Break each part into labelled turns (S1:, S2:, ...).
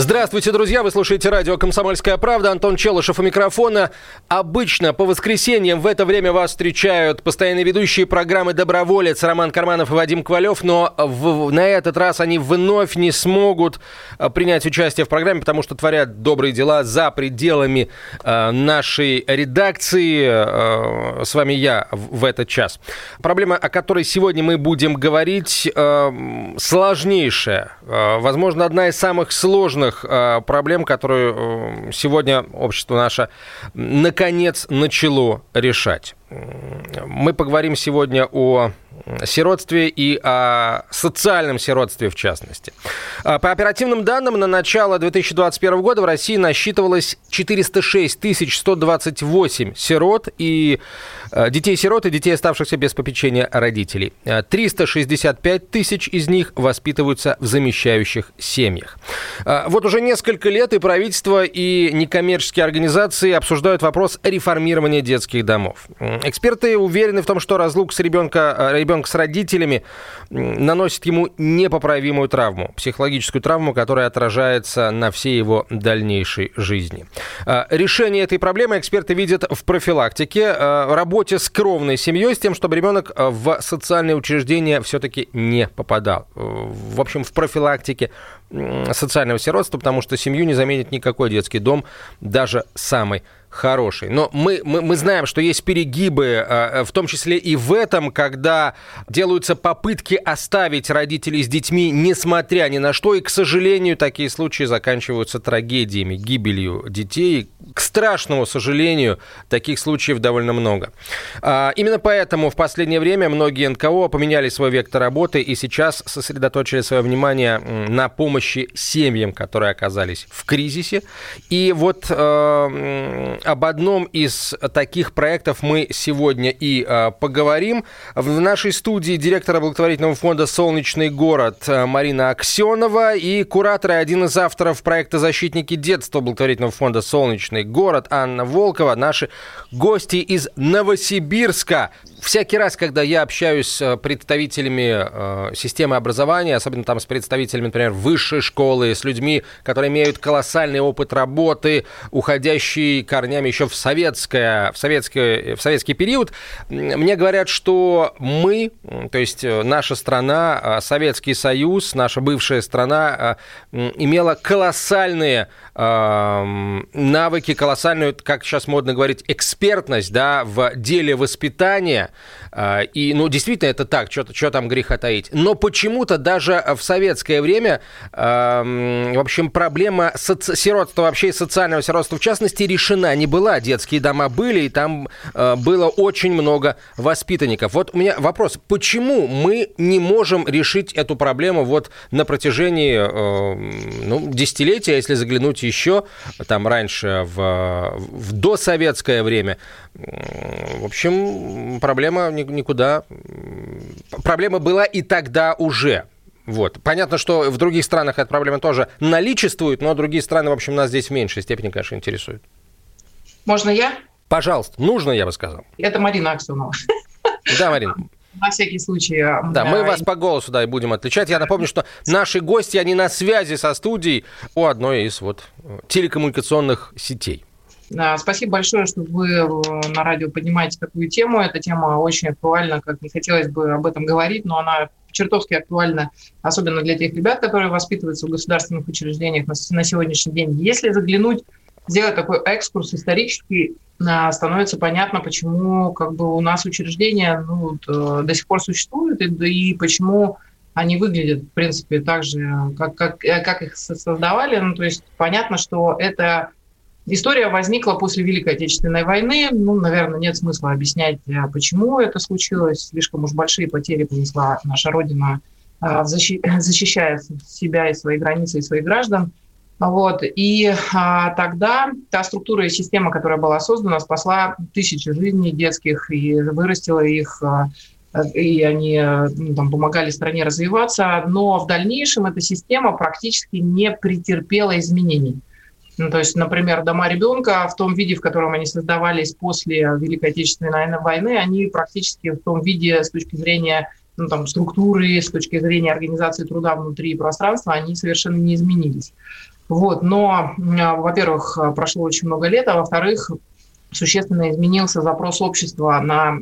S1: Здравствуйте, друзья! Вы слушаете радио «Комсомольская правда». Антон Челышев у микрофона. Обычно по воскресеньям в это время вас встречают постоянные ведущие программы «Доброволец» Роман Карманов и Вадим Ковалев, но в, на этот раз они вновь не смогут а, принять участие в программе, потому что творят добрые дела за пределами э, нашей редакции. Э, с вами я в, в этот час. Проблема, о которой сегодня мы будем говорить, э, сложнейшая. Э, возможно, одна из самых сложных главных э, проблем, которые э, сегодня общество наше наконец начало решать. Мы поговорим сегодня о сиротстве и о социальном сиротстве в частности. А, по оперативным данным, на начало 2021 года в России насчитывалось 406 128 сирот и а, детей-сирот и детей, оставшихся без попечения родителей. 365 а, тысяч из них воспитываются в замещающих семьях. Вот уже несколько лет и правительство, и некоммерческие организации обсуждают вопрос реформирования детских домов. Эксперты уверены в том, что разлук с ребенка, ребенка с родителями наносит ему непоправимую травму, психологическую травму, которая отражается на всей его дальнейшей жизни. А, решение этой проблемы эксперты видят в профилактике, а, работе с кровной семьей, с тем, чтобы ребенок а, в социальные учреждения все-таки не попадал. В общем, в профилактике социального сиротства, потому что семью не заменит никакой детский дом, даже самый хороший. Но мы, мы, мы знаем, что есть перегибы, э, в том числе и в этом, когда делаются попытки оставить родителей с детьми, несмотря ни на что. И, к сожалению, такие случаи заканчиваются трагедиями, гибелью детей. К страшному сожалению, таких случаев довольно много. А, именно поэтому в последнее время многие НКО поменяли свой вектор работы и сейчас сосредоточили свое внимание на помощи семьям, которые оказались в кризисе. И вот э, об одном из таких проектов мы сегодня и э, поговорим. В нашей студии директора благотворительного фонда «Солнечный город» э, Марина Аксенова и куратор и один из авторов проекта «Защитники детства» благотворительного фонда «Солнечный город» Анна Волкова. Наши гости из Новосибирска всякий раз, когда я общаюсь с представителями э, системы образования, особенно там с представителями, например, высшей школы, с людьми, которые имеют колоссальный опыт работы, уходящий корнями еще в, советское, в, советский, в советский период, мне говорят, что мы, то есть э, наша страна, э, Советский Союз, наша бывшая страна, э, имела колоссальные э, навыки, колоссальную, как сейчас модно говорить, экспертность да, в деле воспитания, а, и, ну, действительно, это так, что, там греха таить. Но почему-то даже в советское время, в общем, проблема соци- сиротства вообще и социального сиротства в частности решена не была. Детские дома были, и там а, было очень много воспитанников. Вот у меня вопрос, почему мы не можем решить эту проблему вот на протяжении ну, десятилетия, если заглянуть еще там раньше в, в досоветское время, в общем, проблема никуда... Проблема была и тогда уже. Вот. Понятно, что в других странах эта проблема тоже наличествует, но другие страны, в общем, нас здесь в меньшей степени, конечно, интересуют.
S2: Можно я?
S1: Пожалуйста, нужно, я бы сказал.
S2: Это Марина Аксенова.
S1: Да, Марина.
S2: На всякий случай. А,
S1: да, мы вас по голосу да, и будем отличать. Я напомню, что наши гости, они на связи со студией у одной из вот телекоммуникационных сетей.
S2: Спасибо большое, что вы э, на радио поднимаете такую тему. Эта тема очень актуальна, как не хотелось бы об этом говорить, но она чертовски актуальна, особенно для тех ребят, которые воспитываются в государственных учреждениях на сегодняшний день. Если заглянуть, сделать такой экскурс исторический, а, становится понятно, почему как бы у нас учреждения ну, э, до сих пор существуют, и, и почему они выглядят, в принципе, так же, как, как, э, как их создавали. Ну, то есть понятно, что это История возникла после Великой Отечественной войны. Ну, наверное, нет смысла объяснять, э, почему это случилось. Слишком уж большие потери понесла наша Родина, э, защищая себя и свои границы, и своих граждан. Вот. И а, тогда та структура и система, которая была создана, спасла тысячи жизней детских и вырастила их а, и они ну, там, помогали стране развиваться, но в дальнейшем эта система практически не претерпела изменений. Ну, то есть, например, дома ребенка в том виде, в котором они создавались после Великой Отечественной войны, они практически в том виде с точки зрения ну, там, структуры, с точки зрения организации труда внутри пространства, они совершенно не изменились. Вот, но, во-первых, прошло очень много лет, а во-вторых, существенно изменился запрос общества на,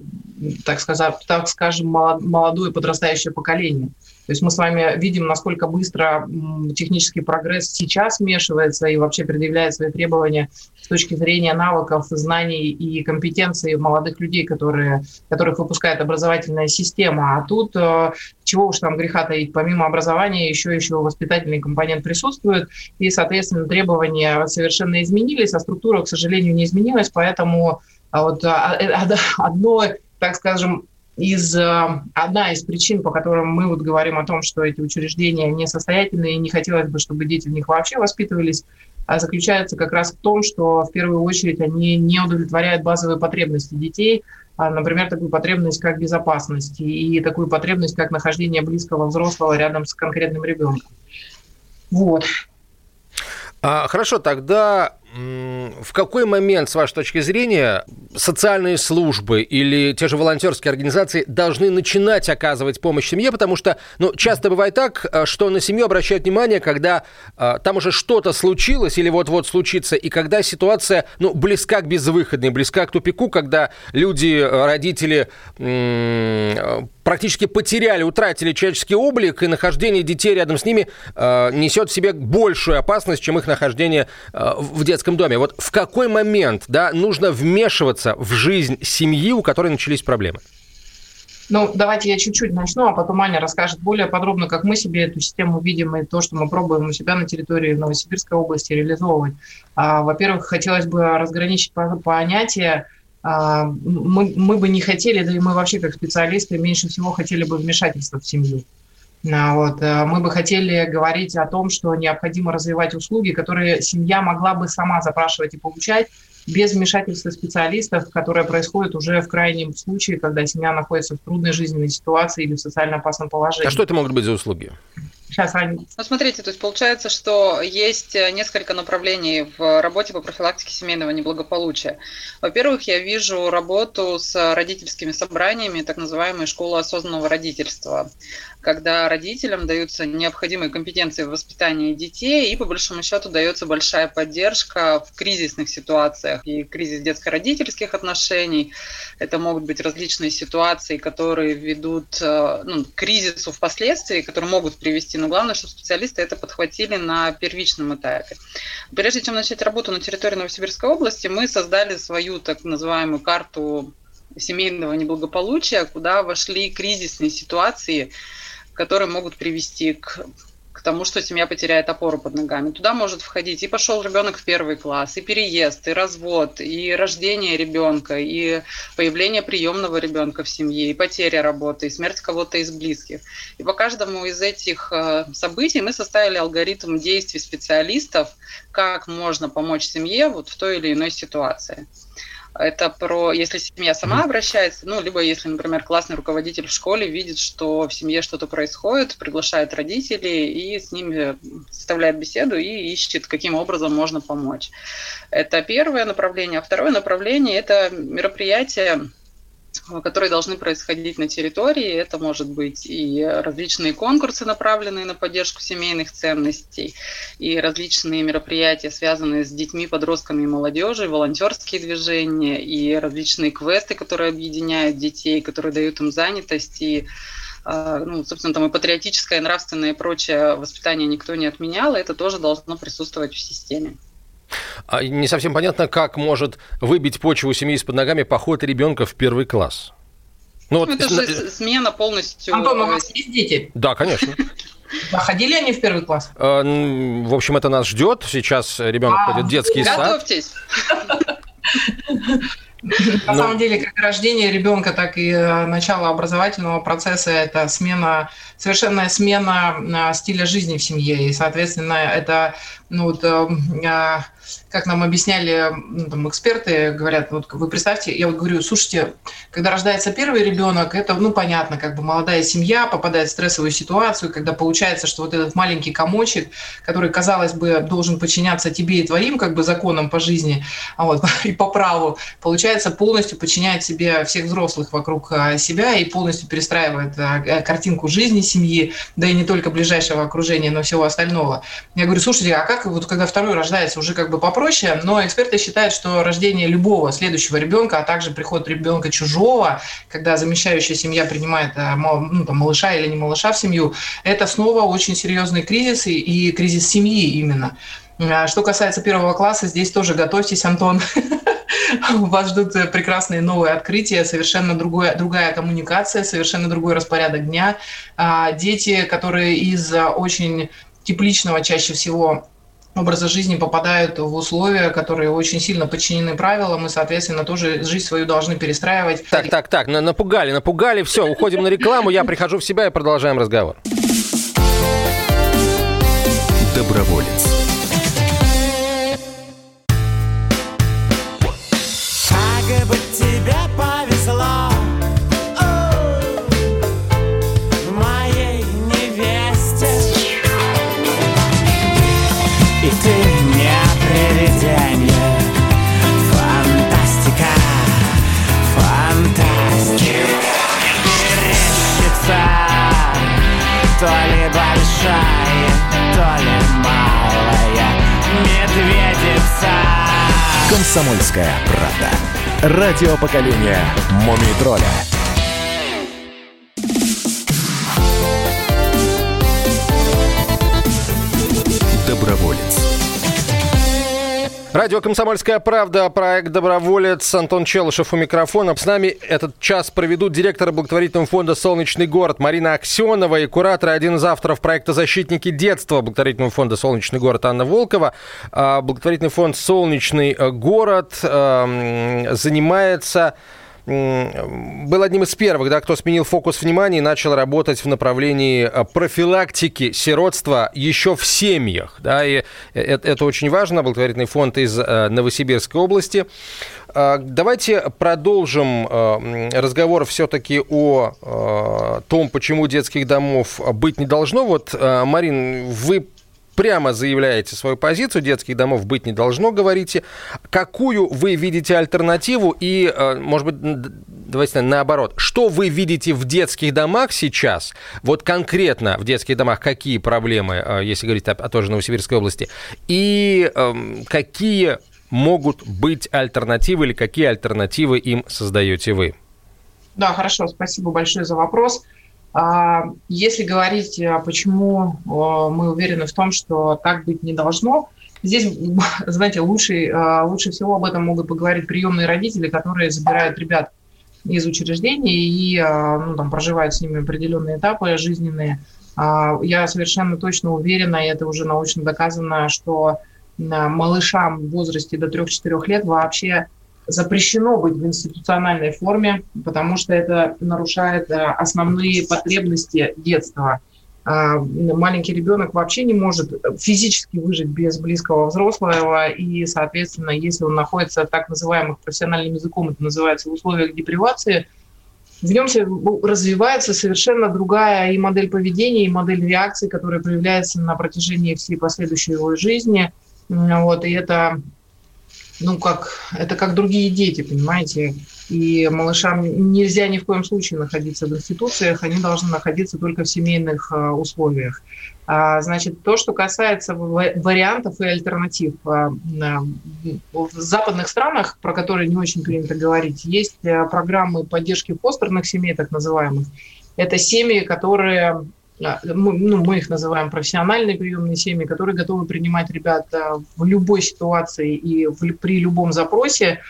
S2: так, сказать, так скажем, молодое подрастающее поколение. То есть мы с вами видим, насколько быстро технический прогресс сейчас смешивается и вообще предъявляет свои требования с точки зрения навыков, знаний и компетенций молодых людей, которые, которых выпускает образовательная система. А тут э, чего уж там греха таить, помимо образования еще еще воспитательный компонент присутствует, и, соответственно, требования совершенно изменились, а структура, к сожалению, не изменилась, поэтому а вот а, э, одно, так скажем, из, э, одна из причин, по которым мы вот говорим о том, что эти учреждения несостоятельные, и не хотелось бы, чтобы дети в них вообще воспитывались, а заключается как раз в том, что в первую очередь они не удовлетворяют базовые потребности детей, а, например, такую потребность, как безопасность, и такую потребность, как нахождение близкого взрослого рядом с конкретным ребенком. Вот.
S1: А, хорошо, тогда в какой момент, с вашей точки зрения, социальные службы или те же волонтерские организации должны начинать оказывать помощь семье? Потому что ну, часто бывает так, э, что на семью обращают внимание, когда э, там уже что-то случилось или вот-вот случится, и когда ситуация ну, близка к безвыходной, близка к тупику, когда люди, э, родители э, практически потеряли, утратили человеческий облик, и нахождение детей рядом с ними э, несет в себе большую опасность, чем их нахождение э, в детском доме. Вот в какой момент да, нужно вмешиваться в жизнь семьи, у которой начались проблемы?
S2: Ну, давайте я чуть-чуть начну, а потом Аня расскажет более подробно, как мы себе эту систему видим и то, что мы пробуем у себя на территории Новосибирской области реализовывать. А, во-первых, хотелось бы разграничить понятие а, мы, мы бы не хотели, да и мы вообще как специалисты меньше всего хотели бы вмешательства в семью. А, вот. Э, мы бы хотели говорить о том, что необходимо развивать услуги, которые семья могла бы сама запрашивать и получать, без вмешательства специалистов, которое происходит уже в крайнем случае, когда семья находится в трудной жизненной ситуации или в социально опасном положении.
S1: А что это могут быть за услуги?
S3: Сейчас, Аня. Ну, смотрите, то есть получается, что есть несколько направлений в работе по профилактике семейного неблагополучия. Во-первых, я вижу работу с родительскими собраниями, так называемой школы осознанного родительства когда родителям даются необходимые компетенции в воспитании детей, и по большому счету дается большая поддержка в кризисных ситуациях. И кризис детско-родительских отношений, это могут быть различные ситуации, которые ведут э, ну, к кризису впоследствии, которые могут привести, но главное, чтобы специалисты это подхватили на первичном этапе. Прежде чем начать работу на территории Новосибирской области, мы создали свою так называемую карту семейного неблагополучия, куда вошли кризисные ситуации, которые могут привести к тому, что семья потеряет опору под ногами. Туда может входить и пошел ребенок в первый класс, и переезд, и развод, и рождение ребенка, и появление приемного ребенка в семье, и потеря работы, и смерть кого-то из близких. И по каждому из этих э, событий мы составили алгоритм действий специалистов, как можно помочь семье вот в той или иной ситуации. Это про, если семья сама обращается, ну, либо если, например, классный руководитель в школе видит, что в семье что-то происходит, приглашает родителей и с ними составляет беседу и ищет, каким образом можно помочь. Это первое направление. А второе направление – это мероприятие, которые должны происходить на территории. Это может быть и различные конкурсы, направленные на поддержку семейных ценностей, и различные мероприятия, связанные с детьми, подростками и молодежью, волонтерские движения, и различные квесты, которые объединяют детей, которые дают им занятость и а, ну, собственно, там и патриотическое, и нравственное и прочее воспитание никто не отменял, это тоже должно присутствовать в системе.
S1: А не совсем понятно, как может выбить почву семьи из-под ногами поход ребенка в первый класс.
S3: Ну, вот, это же смена полностью.
S2: Антон, у вас есть дети?
S1: Да, конечно.
S2: А ходили они в первый класс?
S1: А, в общем, это нас ждет. Сейчас ребенок а, ходит в детский
S3: сад. Готовьтесь.
S2: На ну. самом деле, как рождение ребенка, так и э, начало образовательного процесса – это смена, совершенная смена стиля жизни в семье. И, соответственно, это ну, вот, а, как нам объясняли ну, там, эксперты, говорят, вот вы представьте, я вот говорю, слушайте, когда рождается первый ребенок, это, ну, понятно, как бы молодая семья попадает в стрессовую ситуацию, когда получается, что вот этот маленький комочек, который, казалось бы, должен подчиняться тебе и твоим, как бы, законам по жизни, а вот, и по праву, получается, полностью подчиняет себе всех взрослых вокруг а, себя и полностью перестраивает а, э, картинку жизни семьи, да и не только ближайшего окружения, но всего остального. Я говорю, слушайте, а как вот когда второй рождается, уже как бы попроще, но эксперты считают, что рождение любого следующего ребенка, а также приход ребенка чужого, когда замещающая семья принимает э, ну, там, малыша или не малыша в семью, это снова очень серьезный кризис и, и кризис семьи именно. А что касается первого класса, здесь тоже готовьтесь, Антон. Вас ждут прекрасные новые открытия, совершенно другое, другая коммуникация, совершенно другой распорядок дня. А дети, которые из очень тепличного чаще всего образа жизни попадают в условия, которые очень сильно подчинены правилам, и, соответственно, тоже жизнь свою должны перестраивать.
S1: Так, так, так, напугали, напугали, все, уходим на рекламу, я прихожу в себя и продолжаем разговор.
S4: Доброволец. Комсомольская правда. Радио поколения Мумий тролля.
S1: Радио «Комсомольская правда», проект «Доброволец», Антон Челышев у микрофона. С нами этот час проведут директор благотворительного фонда «Солнечный город» Марина Аксенова и куратор, один из авторов проекта «Защитники детства» благотворительного фонда «Солнечный город» Анна Волкова. А, благотворительный фонд «Солнечный город» эм, занимается был одним из первых, да, кто сменил фокус внимания и начал работать в направлении э, профилактики сиротства еще в семьях. Да, и это, это очень важно. Благотворительный фонд из э, Новосибирской области. А, давайте продолжим э, разговор все-таки о том, почему детских домов быть не должно. Вот, Марин, вы прямо заявляете свою позицию, детских домов быть не должно, говорите. Какую вы видите альтернативу и, э, может быть, давайте наоборот, что вы видите в детских домах сейчас, вот конкретно в детских домах какие проблемы, э, если говорить о, о той же Новосибирской области, и э, какие могут быть альтернативы или какие альтернативы им создаете вы?
S2: Да, хорошо, спасибо большое за вопрос. А, если говорить, а, почему а, мы уверены в том, что так быть не должно, здесь, знаете, лучше, лучше всего об этом могут поговорить приемные родители, которые забирают ребят из учреждений и ну, там, проживают с ними определенные этапы жизненные. Я совершенно точно уверена, и это уже научно доказано, что малышам в возрасте до 3-4 лет вообще запрещено быть в институциональной форме, потому что это нарушает э, основные потребности детства. А, маленький ребенок вообще не может физически выжить без близкого взрослого, и, соответственно, если он находится, так называемых профессиональным языком, это называется в условиях депривации, в нем развивается совершенно другая и модель поведения, и модель реакции, которая проявляется на протяжении всей последующей его жизни. Вот, и это ну, как, это как другие дети, понимаете? И малышам нельзя ни в коем случае находиться в институциях, они должны находиться только в семейных э, условиях. А, значит, то, что касается вариантов и альтернатив. А, в западных странах, про которые не очень принято говорить, есть э, программы поддержки фостерных семей, так называемых. Это семьи, которые ну, мы их называем профессиональные приемные семьи, которые готовы принимать ребят в любой ситуации и в, при любом запросе.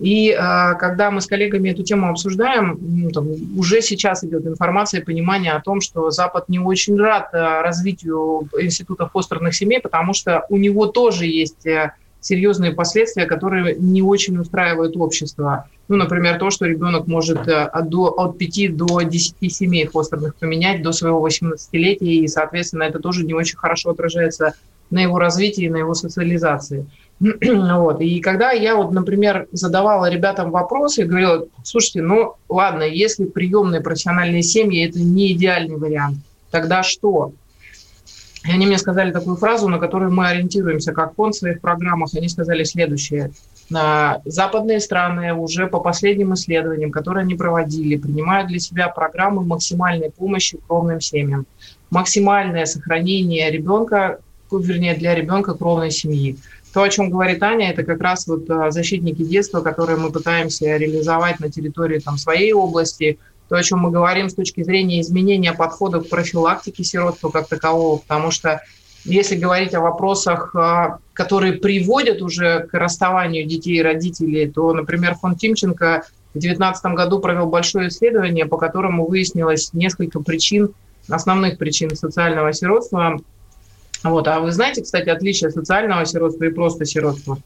S2: И а, когда мы с коллегами эту тему обсуждаем, ну, там, уже сейчас идет информация и понимание о том, что Запад не очень рад а, развитию института фостерных семей, потому что у него тоже есть э, серьезные последствия, которые не очень устраивают общество. Ну, например, то, что ребенок может э, от, до, от 5 до 10 семей фостерных поменять до своего 18-летия, и, соответственно, это тоже не очень хорошо отражается на его развитии, на его социализации. Вот. И когда я, вот, например, задавала ребятам вопросы, говорила, слушайте, ну ладно, если приемные профессиональные семьи – это не идеальный вариант, тогда что? И они мне сказали такую фразу, на которую мы ориентируемся как фонд в своих программах. Они сказали следующее. Западные страны уже по последним исследованиям, которые они проводили, принимают для себя программы максимальной помощи кровным семьям. Максимальное сохранение ребенка, вернее, для ребенка кровной семьи. То, о чем говорит Аня, это как раз вот а, защитники детства, которые мы пытаемся реализовать на территории там, своей области, то, о чем мы говорим с точки зрения изменения подхода к профилактике сиротства как такового, потому что если говорить о вопросах, а, которые приводят уже к расставанию детей и родителей, то, например, фонд Тимченко в 2019 году провел большое исследование, по которому выяснилось несколько причин, основных причин социального сиротства. Вот. А вы знаете, кстати, отличие социального сиротства и просто сиротства?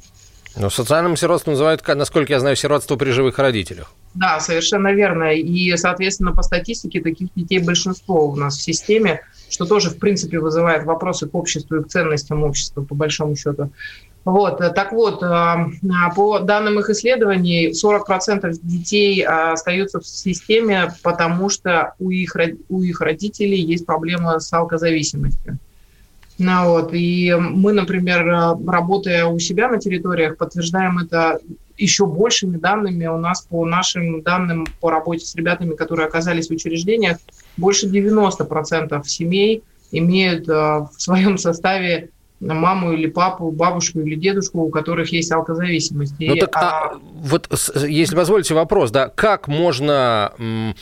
S1: Ну, социальным сиротством называют, насколько я знаю, сиротство при живых родителях.
S2: Да, совершенно верно. И, соответственно, по статистике таких детей большинство у нас в системе, что тоже, в принципе, вызывает вопросы к обществу и к ценностям общества, по большому счету. Вот, так вот, а, по данным их исследований, 40% детей а, остаются в системе, потому что у их, у их родителей есть проблемы с алкозависимостью. Ну, вот, и мы, например, работая у себя на территориях, подтверждаем это еще большими данными. У нас по нашим данным по работе с ребятами, которые оказались в учреждениях, больше 90% семей имеют в своем составе маму или папу, бабушку или дедушку, у которых есть алкозависимость.
S1: Ну так, а, а, вот, если позволите вопрос, да, как можно м,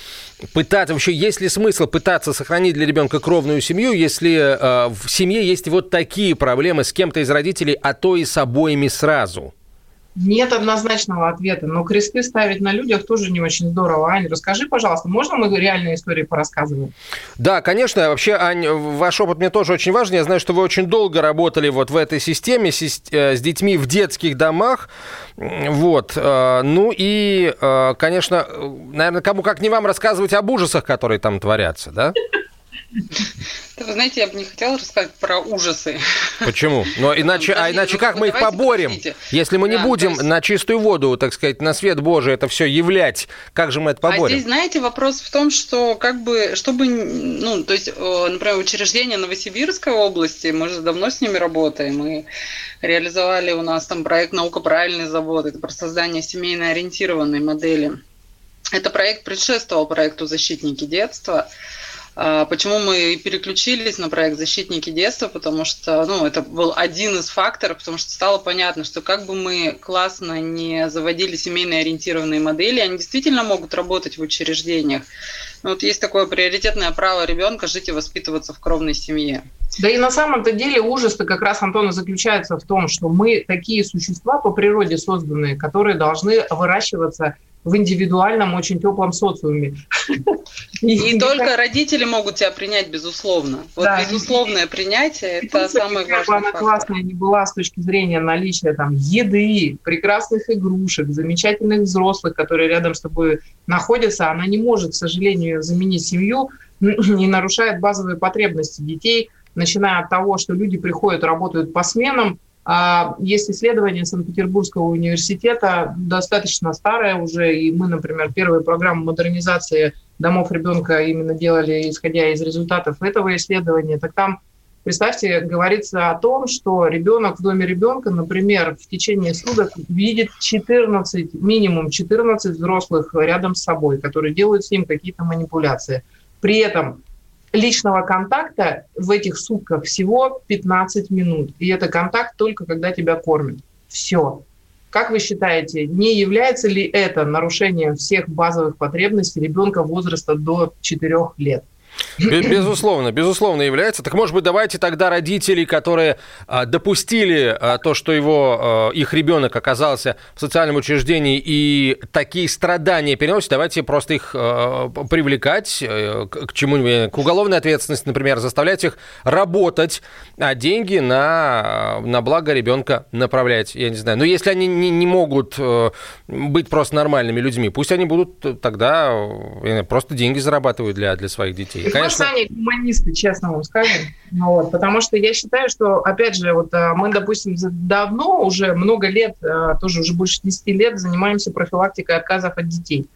S1: пытаться, вообще, есть ли смысл пытаться сохранить для ребенка кровную семью, если э, в семье есть вот такие проблемы с кем-то из родителей, а то и с обоими сразу?
S2: Нет однозначного ответа, но кресты ставить на людях тоже не очень здорово. Ань, расскажи, пожалуйста, можно мы реальные истории порассказываем?
S1: Да, конечно. Вообще, Ань, ваш опыт мне тоже очень важен. Я знаю, что вы очень долго работали вот в этой системе с, э, детьми в детских домах. Вот. Э, ну и, э, конечно, наверное, кому как не вам рассказывать об ужасах, которые там творятся, да?
S3: Вы знаете, я бы не хотела рассказать про ужасы.
S1: Почему? Но иначе, а иначе как мы их поборем, если мы не будем на чистую воду, так сказать, на свет Божий это все являть? Как же мы это поборем? А
S3: здесь, знаете, вопрос в том, что как бы, чтобы, ну, то есть, например, учреждения Новосибирской области, мы же давно с ними работаем, мы реализовали у нас там проект «Наука правильный завод», это про создание семейно ориентированной модели. Это проект предшествовал проекту «Защитники детства», а, почему мы переключились на проект «Защитники детства», потому что ну, это был один из факторов, потому что стало понятно, что как бы мы классно не заводили семейно ориентированные модели, они действительно могут работать в учреждениях. Но вот есть такое приоритетное право ребенка жить и воспитываться в кровной семье.
S2: Да и на самом-то деле ужас-то как раз, Антона, заключается в том, что мы такие существа по природе созданные, которые должны выращиваться в индивидуальном, очень теплом социуме.
S3: И, только родители могут тебя принять, безусловно. Вот безусловное принятие – это самое важное. Как бы
S2: она классная не была с точки зрения наличия там еды, прекрасных игрушек, замечательных взрослых, которые рядом с тобой находятся, она не может, к сожалению, заменить семью и нарушает базовые потребности детей, начиная от того, что люди приходят, работают по сменам, есть исследование Санкт-Петербургского университета, достаточно старое уже, и мы, например, первую программу модернизации домов ребенка именно делали, исходя из результатов этого исследования. Так там, представьте, говорится о том, что ребенок в доме ребенка, например, в течение суток видит 14, минимум 14 взрослых рядом с собой, которые делают с ним какие-то манипуляции. При этом личного контакта в этих сутках всего 15 минут. И это контакт только когда тебя кормят. Все. Как вы считаете, не является ли это нарушением всех базовых потребностей ребенка возраста до 4 лет?
S1: Безусловно, безусловно является. Так, может быть, давайте тогда родителей, которые а, допустили а, то, что его, а, их ребенок оказался в социальном учреждении и такие страдания переносит, давайте просто их привлекать э, к чему-нибудь, к уголовной ответственности, например, заставлять их работать, а деньги на, на благо ребенка направлять, я не знаю. Но если они не, не могут э, быть просто нормальными людьми, пусть они будут тогда э, просто деньги зарабатывают для, для своих детей.
S2: Конечно. Мы сами гуманисты, честно вам скажем. Ну, вот, потому что я считаю, что, опять же, вот э, мы, допустим, давно, уже много лет, тоже уже больше 10 лет занимаемся профилактикой отказов от детей.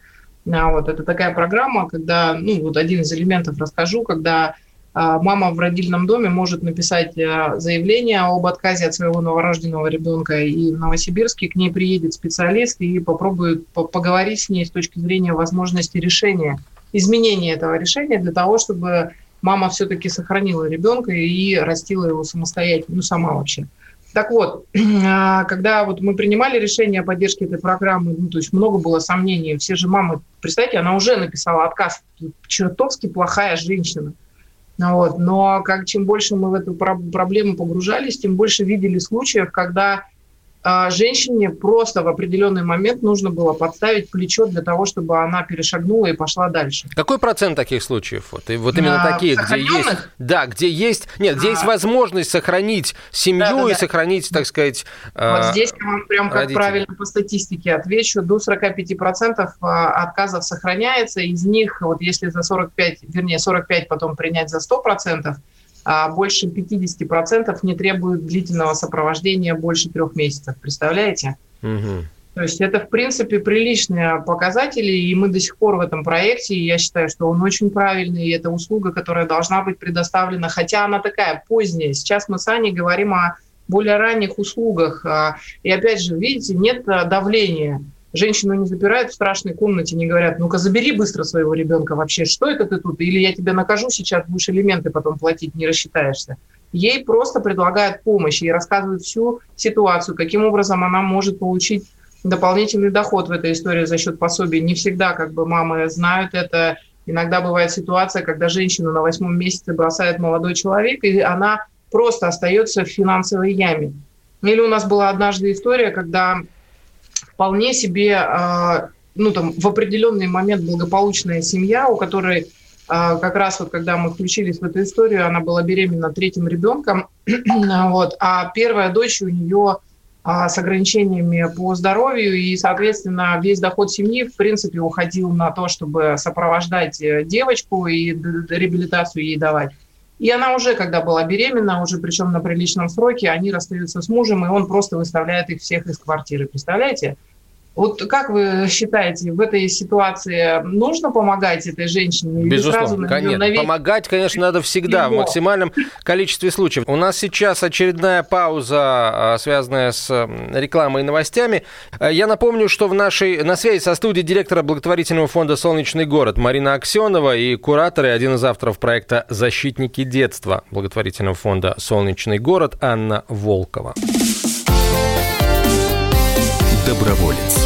S2: А, вот, это такая программа, когда, ну, вот один из элементов расскажу, когда а, мама в родильном доме может написать э, заявление об отказе от своего новорожденного ребенка, и в Новосибирске к ней приедет специалист и попробует поговорить с ней с точки зрения возможности решения, изменения этого решения для того, чтобы мама все-таки сохранила ребенка и растила его самостоятельно, ну, сама вообще. Так вот, а, когда вот мы принимали решение о поддержке этой программы, ну, то есть много было сомнений, все же мамы, представьте, она уже написала отказ, чертовски плохая женщина – вот. Но как, чем больше мы в эту проблему погружались, тем больше видели случаев, когда женщине просто в определенный момент нужно было подставить плечо для того, чтобы она перешагнула и пошла дальше.
S1: Какой процент таких случаев? Вот, и вот именно а, такие, где есть, да, где есть, нет, где а, есть возможность сохранить семью да, да, и да. сохранить, так сказать,
S2: Вот здесь я вам прям как правильно по статистике отвечу, до 45% а, отказов сохраняется, из них, вот если за 45, вернее 45 потом принять за 100%, а больше 50% не требуют длительного сопровождения больше трех месяцев. Представляете? Угу. То есть это, в принципе, приличные показатели, и мы до сих пор в этом проекте, и я считаю, что он очень правильный, и это услуга, которая должна быть предоставлена, хотя она такая поздняя. Сейчас мы с Аней говорим о более ранних услугах. А, и опять же, видите, нет давления женщину не запирают в страшной комнате, не говорят, ну-ка забери быстро своего ребенка вообще, что это ты тут, или я тебя накажу сейчас, будешь элементы потом платить, не рассчитаешься. Ей просто предлагают помощь, ей рассказывают всю ситуацию, каким образом она может получить дополнительный доход в этой истории за счет пособий. Не всегда как бы мамы знают это. Иногда бывает ситуация, когда женщину на восьмом месяце бросает молодой человек, и она просто остается в финансовой яме. Или у нас была однажды история, когда вполне себе, а, ну, там, в определенный момент благополучная семья, у которой а, как раз вот когда мы включились в эту историю, она была беременна третьим ребенком, вот, а первая дочь у нее а, с ограничениями по здоровью, и, соответственно, весь доход семьи, в принципе, уходил на то, чтобы сопровождать э, девочку и реабилитацию ей давать. И она уже, когда была беременна, уже причем на приличном сроке, они расстаются с мужем, и он просто выставляет их всех из квартиры. Представляете? Вот как вы считаете, в этой ситуации нужно помогать этой женщине?
S1: Безусловно, конечно. Навек... Помогать, конечно, надо всегда, Его. в максимальном количестве случаев. У нас сейчас очередная пауза, а, связанная с рекламой и новостями. Э, я напомню, что в нашей, на связи со студией директора благотворительного фонда «Солнечный город» Марина Аксенова и куратор и один из авторов проекта «Защитники детства» благотворительного фонда «Солнечный город» Анна Волкова.
S4: Доброволец.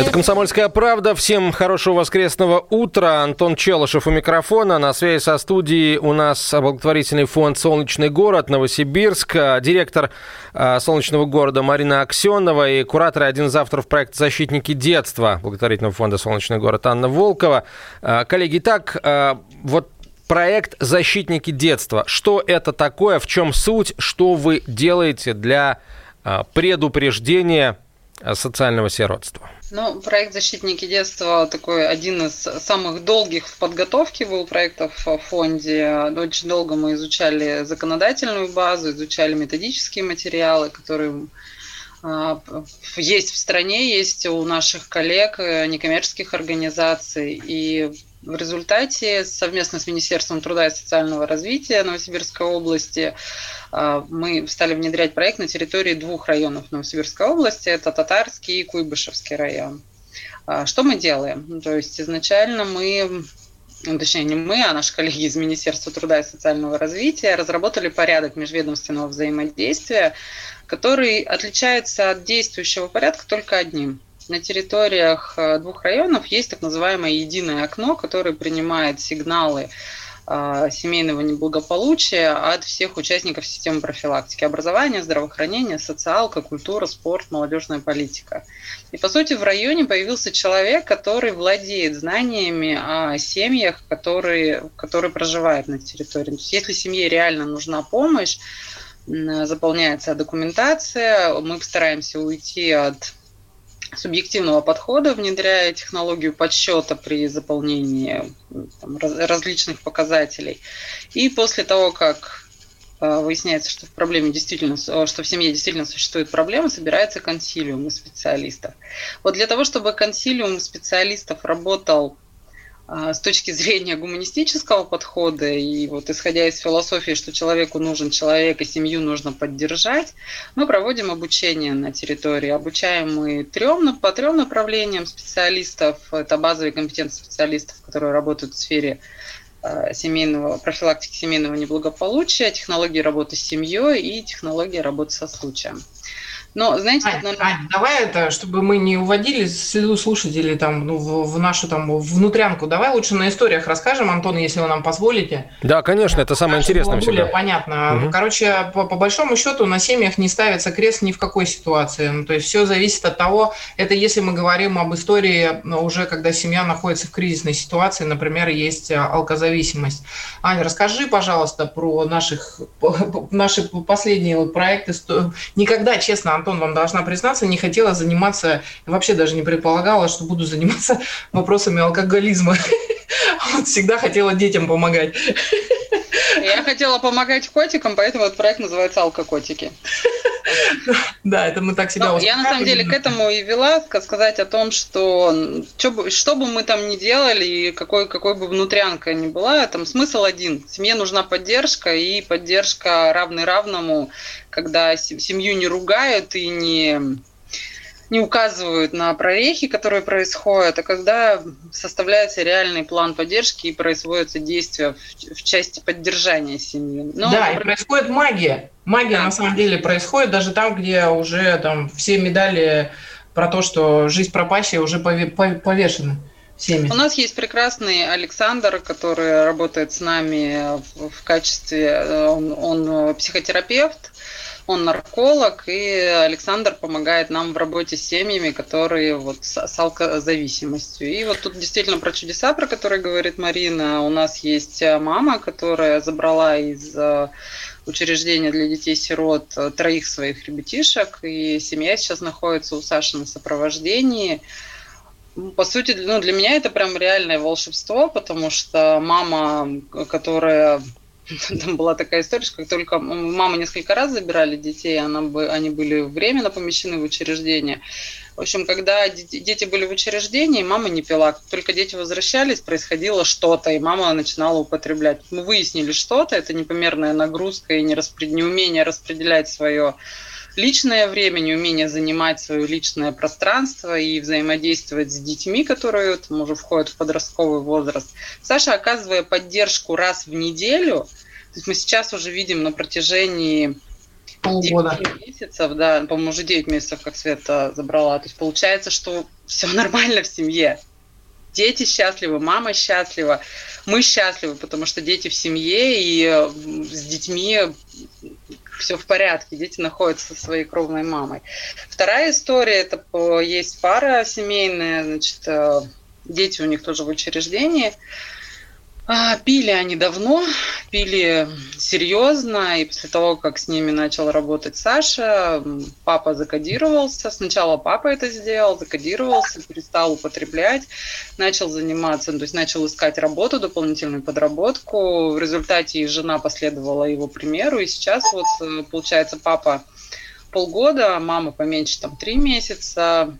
S1: Это «Комсомольская правда». Всем хорошего воскресного утра. Антон Челышев у микрофона. На связи со студией у нас благотворительный фонд «Солнечный город» Новосибирск. Директор а, «Солнечного города» Марина Аксенова и куратор и один из авторов проекта «Защитники детства» благотворительного фонда «Солнечный город» Анна Волкова. А, коллеги, так, а, вот проект «Защитники детства». Что это такое, в чем суть, что вы делаете для предупреждения социального сиротства?
S3: Ну, проект «Защитники детства» такой один из самых долгих в подготовке был проектов в фонде. Очень долго мы изучали законодательную базу, изучали методические материалы, которые а, есть в стране, есть у наших коллег, некоммерческих организаций. И В результате совместно с Министерством труда и социального развития Новосибирской области а, мы стали внедрять проект на территории двух районов Новосибирской области. Это Татарский и Куйбышевский район. А, что мы делаем? Ну, то есть изначально мы ну, точнее не мы, а наши коллеги из Министерства труда и социального развития разработали порядок межведомственного взаимодействия, который отличается от действующего порядка только одним. На территориях э, двух районов есть так называемое единое окно, которое принимает сигналы а, семейного неблагополучия от всех участников системы профилактики. Образование, здравоохранение, социалка, культура, спорт, молодежная политика. И, по сути, в районе появился человек, который владеет знаниями о семьях, которые, которые проживают на территории. То есть, если семье реально нужна помощь, заполняется документация, мы стараемся уйти от субъективного подхода, внедряя технологию подсчета при заполнении там, различных показателей. И после того, как э, выясняется, что в проблеме действительно, что в семье действительно существует проблема, собирается консилиум из специалистов. Вот для того, чтобы консилиум специалистов работал с точки зрения гуманистического подхода и вот исходя из философии, что человеку нужен человек и семью нужно поддержать, мы проводим обучение на территории. Обучаем мы трем, по трем направлениям специалистов. Это базовые компетенции специалистов, которые работают в сфере а, семейного, профилактики семейного неблагополучия, технологии работы с семьей и технологии работы со случаем.
S2: Но, знаете, Ань, нам... Ань, давай это, чтобы мы не уводили следу слушателей там, ну, в, в нашу там внутрянку, давай лучше на историях расскажем, Антон, если вы нам позволите.
S1: Да, конечно, это самое интересное
S2: было
S1: всегда.
S2: более понятно. Угу. Короче, по, по большому счету на семьях не ставится крест ни в какой ситуации. Ну, то есть все зависит от того, это если мы говорим об истории ну, уже, когда семья находится в кризисной ситуации, например, есть алкозависимость. Аня, расскажи, пожалуйста, про наших, наши последние проекты. Никогда, честно, Антон, вам должна признаться, не хотела заниматься, вообще даже не предполагала, что буду заниматься вопросами алкоголизма. Всегда хотела детям помогать.
S3: Я хотела помогать котикам, поэтому этот проект называется «Алкокотики».
S2: Да, это мы так себя
S3: Но Я на самом деле к этому и вела, сказать о том, что что бы, мы там ни делали, и какой, какой бы внутрянка ни была, там смысл один. Семье нужна поддержка, и поддержка равный равному, когда семью не ругают и не не указывают на прорехи, которые происходят, а когда составляется реальный план поддержки и производятся действия в, в части поддержания семьи.
S2: Но, да, например... и происходит магия. Магия да. на самом деле происходит даже там, где уже там все медали про то, что жизнь пропащая уже повешены. Всеми.
S3: У нас есть прекрасный Александр, который работает с нами в качестве, э, он, он психотерапевт, он нарколог, и Александр помогает нам в работе с семьями, которые вот с, с алкозависимостью. И вот тут действительно про чудеса, про которые говорит Марина. У нас есть мама, которая забрала из э, учреждения для детей-сирот э, троих своих ребятишек, и семья сейчас находится у Саши на сопровождении. По сути, ну, для меня это прям реальное волшебство, потому что мама, которая там была такая история, что как только мамы несколько раз забирали детей, она бы, они были временно помещены в учреждение. В общем, когда дети были в учреждении, мама не пила. Только дети возвращались, происходило что-то, и мама начинала употреблять. Мы выяснили что-то, это непомерная нагрузка и неумение распределять свое личное время, неумение занимать свое личное пространство и взаимодействовать с детьми, которые там, уже входят в подростковый возраст. Саша, оказывая поддержку раз в неделю, то есть мы сейчас уже видим на протяжении
S2: полгода.
S3: месяцев, да, по-моему, уже 9 месяцев, как Света забрала. То есть получается, что все нормально в семье. Дети счастливы, мама счастлива, мы счастливы, потому что дети в семье, и с детьми все в порядке, дети находятся со своей кровной мамой. Вторая история, это есть пара семейная, значит, э, дети у них тоже в учреждении, пили они давно, пили серьезно, и после того, как с ними начал работать Саша, папа закодировался. Сначала папа это сделал, закодировался, перестал употреблять, начал заниматься, то есть начал искать работу, дополнительную подработку. В результате и жена последовала его примеру, и сейчас вот, э, получается, папа полгода, мама поменьше, там, три месяца,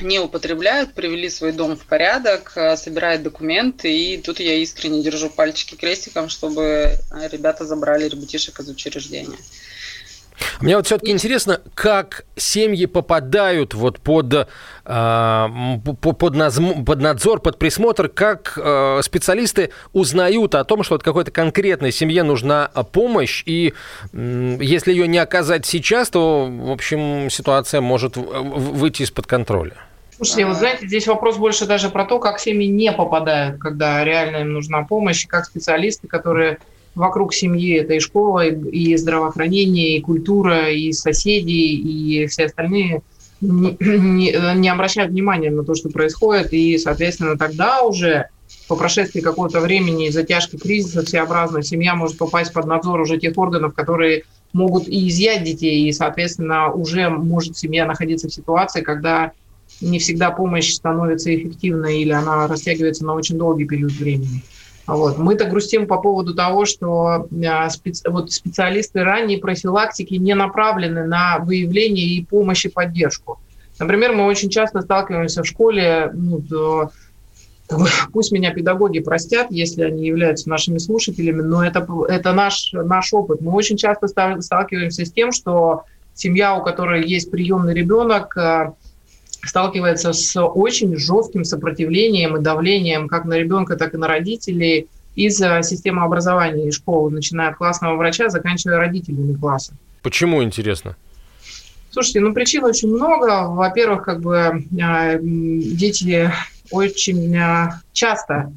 S3: не употребляют, привели свой дом в порядок, э, собирают документы, и тут я искренне держу пальчики крестиком, чтобы ребята забрали ребятишек из учреждения.
S1: Мне вот все-таки интересно, как семьи попадают вот под, э, под, под надзор, под присмотр, как э, специалисты узнают о том, что вот какой-то конкретной семье нужна помощь, и э, если ее не оказать сейчас, то, в общем, ситуация может выйти из-под контроля.
S2: Слушайте, вот знаете, здесь вопрос больше даже про то, как семьи не попадают, когда реально им нужна помощь, как специалисты, которые вокруг семьи это и школа, и здравоохранение, и культура, и соседи, и все остальные не, не, не обращают внимания на то, что происходит, и, соответственно, тогда уже по прошествии какого-то времени затяжки кризиса всеобразно семья может попасть под надзор уже тех органов, которые могут и изъять детей, и, соответственно, уже может семья находиться в ситуации, когда не всегда помощь становится эффективной или она растягивается на очень долгий период времени. Вот. Мы-то грустим по поводу того, что а, специ... вот специалисты ранней профилактики не направлены на выявление и помощь и поддержку. Например, мы очень часто сталкиваемся в школе, ну, то, пусть меня педагоги простят, если они являются нашими слушателями, но это, это наш, наш опыт. Мы очень часто сталкиваемся с тем, что семья, у которой есть приемный ребенок, а, сталкивается с очень жестким сопротивлением и давлением как на ребенка, так и на родителей из системы образования и школы, начиная от классного врача, заканчивая родителями класса.
S1: Почему, интересно?
S2: Слушайте, ну причин очень много. Во-первых, как бы э, дети очень э, часто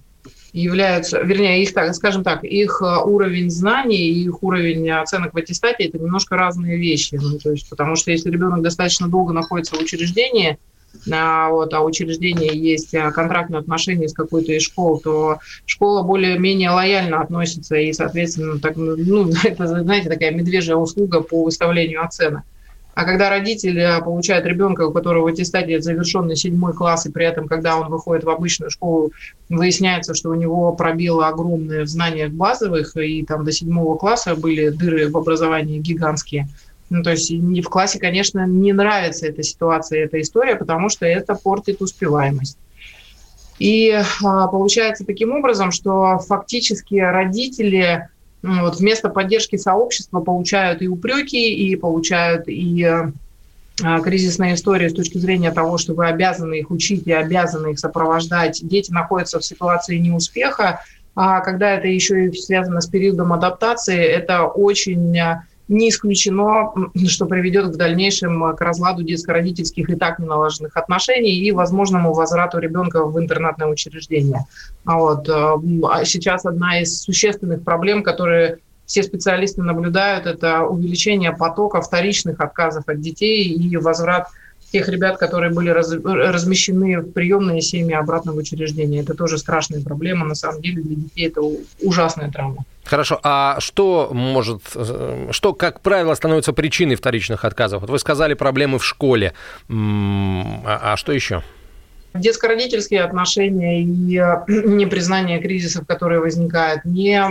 S2: являются, вернее, их, так, скажем так, их уровень знаний и их уровень оценок в аттестате – это немножко разные вещи. Ну, то есть, потому что если ребенок достаточно долго находится в учреждении – вот, а учреждение есть а, контрактные отношения с какой-то из школ, то школа более-менее лояльно относится и, соответственно, так, ну, это, знаете, такая медвежья услуга по выставлению оценок. А когда родители а, получают ребенка, у которого в аттестате завершенный седьмой класс, и при этом, когда он выходит в обычную школу, выясняется, что у него пробелы огромные в знаниях базовых, и там до седьмого класса были дыры в образовании гигантские – ну, то есть в классе, конечно, не нравится эта ситуация, эта история, потому что это портит успеваемость. И а, получается таким образом, что фактически родители ну, вот, вместо поддержки сообщества получают и упреки, и получают и а, кризисная история с точки зрения того, что вы обязаны их учить и обязаны их сопровождать. Дети находятся в ситуации неуспеха, а когда это еще и связано с периодом адаптации, это очень не исключено, что приведет в дальнейшем к разладу детско-родительских и так неналаженных отношений и возможному возврату ребенка в интернатное учреждение. А вот. Э, а сейчас одна из существенных проблем, которые все специалисты наблюдают, это увеличение потока вторичных отказов от детей и возврат тех ребят, которые были раз, размещены в приемные семьи обратно в учреждение. Это тоже страшная проблема. На самом деле для детей это ужасная травма.
S1: Хорошо, а что может, э, что, как правило, становится причиной вторичных отказов? Вот вы сказали проблемы в школе, а, а что еще?
S2: Детско-родительские отношения и э, непризнание кризисов, которые возникают, не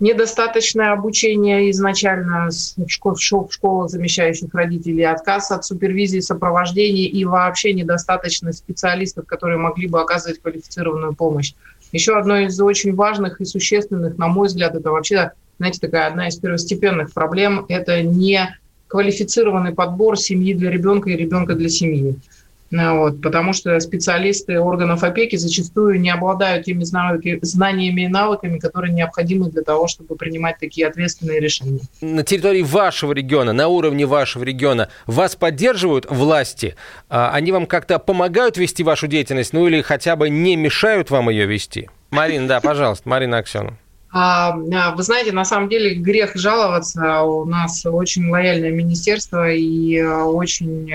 S2: недостаточное обучение изначально в, школ, в школах замещающих родителей, отказ от супервизии, сопровождения и вообще недостаточность специалистов, которые могли бы оказывать квалифицированную помощь. Еще одно из очень важных и существенных, на мой взгляд, это вообще, знаете, такая одна из первостепенных проблем, это не квалифицированный подбор семьи для ребенка и ребенка для семьи. Ну вот, потому что специалисты органов опеки зачастую не обладают теми знаниями и навыками, которые необходимы для того, чтобы принимать такие ответственные решения.
S1: На территории вашего региона, на уровне вашего региона, вас поддерживают власти? А, они вам как-то помогают вести вашу деятельность, ну или хотя бы не мешают вам ее вести? Марина, да, пожалуйста, Марина Аксенова.
S2: А, а, вы знаете, на самом деле грех жаловаться. У нас очень лояльное министерство, и а, очень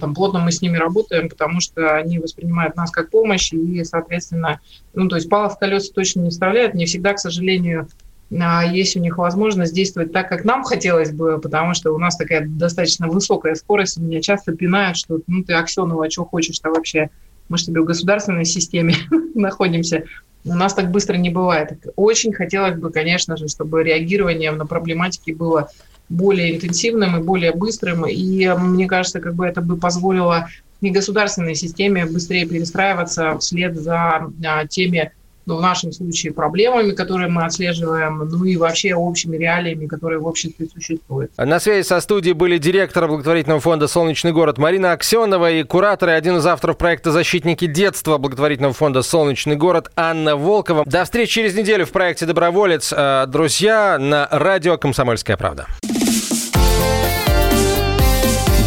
S2: там, плотно мы с ними работаем, потому что они воспринимают нас как помощь, и, соответственно, ну, то есть палов в колеса точно не вставляют. Не всегда, к сожалению, есть у них возможность действовать так, как нам хотелось бы, потому что у нас такая достаточно высокая скорость. Меня часто пинают, что ну ты, Аксенова, а что хочешь-то вообще? Мы же тебе в государственной системе находимся. У нас так быстро не бывает. Очень хотелось бы, конечно же, чтобы реагирование на проблематики было более интенсивным и более быстрым. И мне кажется, как бы это бы позволило негосударственной системе быстрее перестраиваться вслед за а, теми ну, в нашем случае проблемами, которые мы отслеживаем, ну и вообще общими реалиями, которые в обществе существуют.
S1: На связи со студией были директор благотворительного фонда «Солнечный город» Марина Аксенова и куратор и один из авторов проекта «Защитники детства» благотворительного фонда «Солнечный город» Анна Волкова. До встречи через неделю в проекте «Доброволец». Э, друзья, на радио «Комсомольская правда».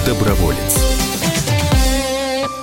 S4: Доброволец.